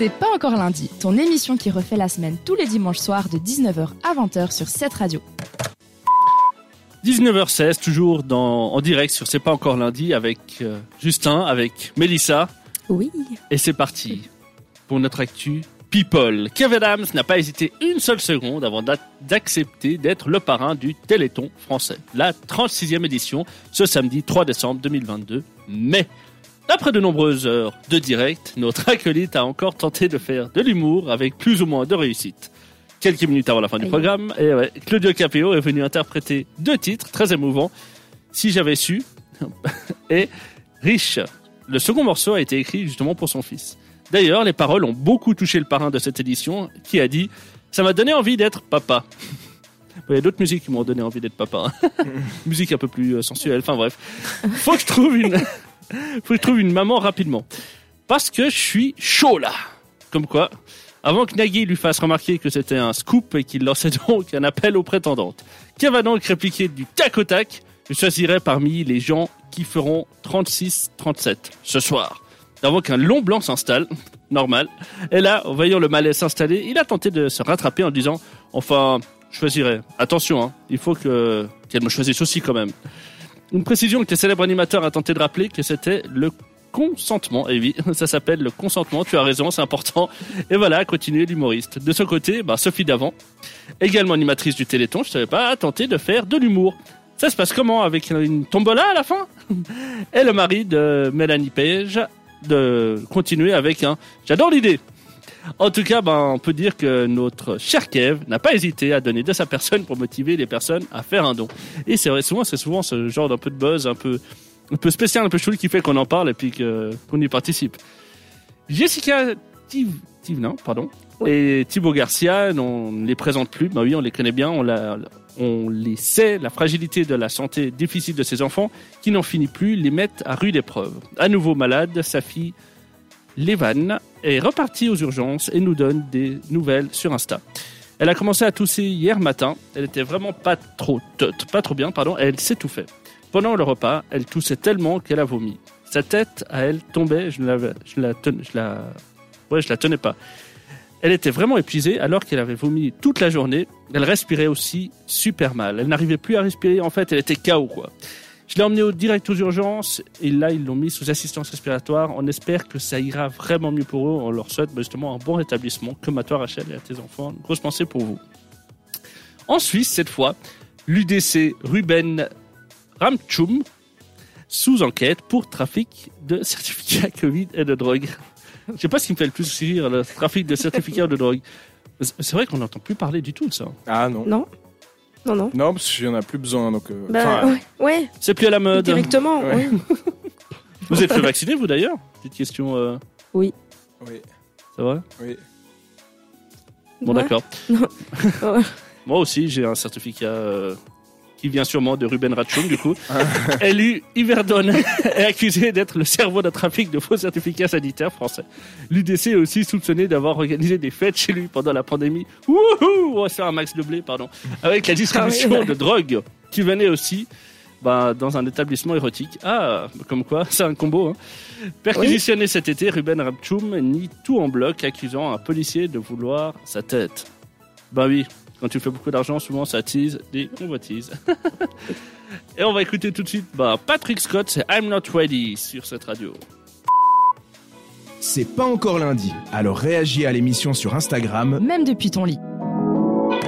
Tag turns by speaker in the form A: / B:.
A: C'est pas encore lundi, ton émission qui refait la semaine tous les dimanches soirs de 19h à 20h sur cette radio.
B: 19h16, toujours dans, en direct sur C'est pas encore lundi avec euh, Justin, avec Mélissa.
A: Oui.
B: Et c'est parti pour notre actu People. Kevin Adams n'a pas hésité une seule seconde avant d'accepter d'être le parrain du Téléthon français. La 36e édition, ce samedi 3 décembre 2022. Mais, après de nombreuses heures de direct, notre acolyte a encore tenté de faire de l'humour avec plus ou moins de réussite. Quelques minutes avant la fin du programme, et ouais, Claudio Capéo est venu interpréter deux titres très émouvants. Si j'avais su, et Riche. Le second morceau a été écrit justement pour son fils. D'ailleurs, les paroles ont beaucoup touché le parrain de cette édition, qui a dit Ça m'a donné envie d'être papa. Il y a d'autres musiques qui m'ont donné envie d'être papa. Musique un peu plus euh, sensuelle. Enfin bref, faut que je trouve une, faut que je trouve une maman rapidement, parce que je suis chaud là. Comme quoi, avant que Nagui lui fasse remarquer que c'était un scoop et qu'il lançait donc un appel aux prétendantes, Qui va donc répliquer du tac au tac Je choisirai parmi les gens qui feront 36-37 ce soir avant qu'un long blanc s'installe, normal. Et là, en voyant le malaise s'installer, il a tenté de se rattraper en disant Enfin, je choisirai. Attention, hein, il faut que qu'elle me choisisse aussi quand même. Une précision que le célèbre animateur a tenté de rappeler que c'était le consentement. Et oui, ça s'appelle le consentement. Tu as raison, c'est important. Et voilà, continuer l'humoriste. De son côté, bah, Sophie Davant, également animatrice du Téléthon, je savais pas, a tenté de faire de l'humour. Ça se passe comment avec une tombola à la fin Et le mari de Mélanie Page de continuer avec un j'adore l'idée. En tout cas, ben, on peut dire que notre cher Kev n'a pas hésité à donner de sa personne pour motiver les personnes à faire un don. Et c'est vrai, souvent, c'est souvent ce genre d'un peu de buzz, un peu, un peu spécial, un peu chou qui fait qu'on en parle et puis qu'on y participe. Jessica non, pardon, et Thibaut Garcia, on ne les présente plus. Bah oui, on les connaît bien, on, la, on les sait, la fragilité de la santé difficile de ces enfants qui n'en finit plus, les mettent à rude épreuve. À nouveau malade, sa fille, Levan, est repartie aux urgences et nous donne des nouvelles sur Insta. Elle a commencé à tousser hier matin. Elle était vraiment pas trop, pas trop bien, pardon. Elle s'étouffait. Pendant le repas, elle toussait tellement qu'elle a vomi. Sa tête à elle tombait. Je je la, je la, ouais, je la tenais pas. Elle était vraiment épuisée alors qu'elle avait vomi toute la journée. Elle respirait aussi super mal. Elle n'arrivait plus à respirer. En fait, elle était KO, quoi. Je l'ai emmenée au direct aux urgences et là, ils l'ont mis sous assistance respiratoire. On espère que ça ira vraiment mieux pour eux. On leur souhaite bah, justement un bon rétablissement. Comme à toi, Rachel, et à tes enfants. Une grosse pensée pour vous. En Suisse, cette fois, l'UDC Ruben Ramchum sous enquête pour trafic de certificats Covid et de drogue. Je sais pas ce qui me fait le plus rire, le trafic de certificats de drogue. C'est vrai qu'on n'entend plus parler du tout de ça.
C: Ah non.
A: Non. Non, non.
C: Non, parce qu'il n'y en a plus besoin. Donc, euh,
A: bah, ouais. ouais.
B: C'est plus à la mode.
A: Directement,
C: Ouais.
A: oui.
B: Vous êtes fait vacciner, vous d'ailleurs? Petite question. euh,
A: Oui.
C: Oui,
B: Ça va?
C: Oui.
B: Bon,
A: Ouais.
B: d'accord. Moi aussi, j'ai un certificat euh, qui vient sûrement de Ruben Ratchum, du coup. Élu Iverdon est accusé d'être le cerveau d'un trafic de faux certificats sanitaires français. L'UDC est aussi soupçonné d'avoir organisé des fêtes chez lui pendant la pandémie. Wouhou On va se faire un max de blé, pardon. Avec la distribution
A: Ah
B: de drogue qui venait aussi bah, dans un établissement érotique. Ah, comme quoi, c'est un combo. Hein. Perquisitionné cet été, Ruben Ratchum nie tout en bloc, accusant un policier de vouloir sa tête. Bah oui, quand tu fais beaucoup d'argent, souvent ça attise des convoitises. Et on va écouter tout de suite bah, Patrick Scott, c'est I'm Not Ready sur cette radio.
D: C'est pas encore lundi, alors réagis à l'émission sur Instagram
A: Même depuis ton lit.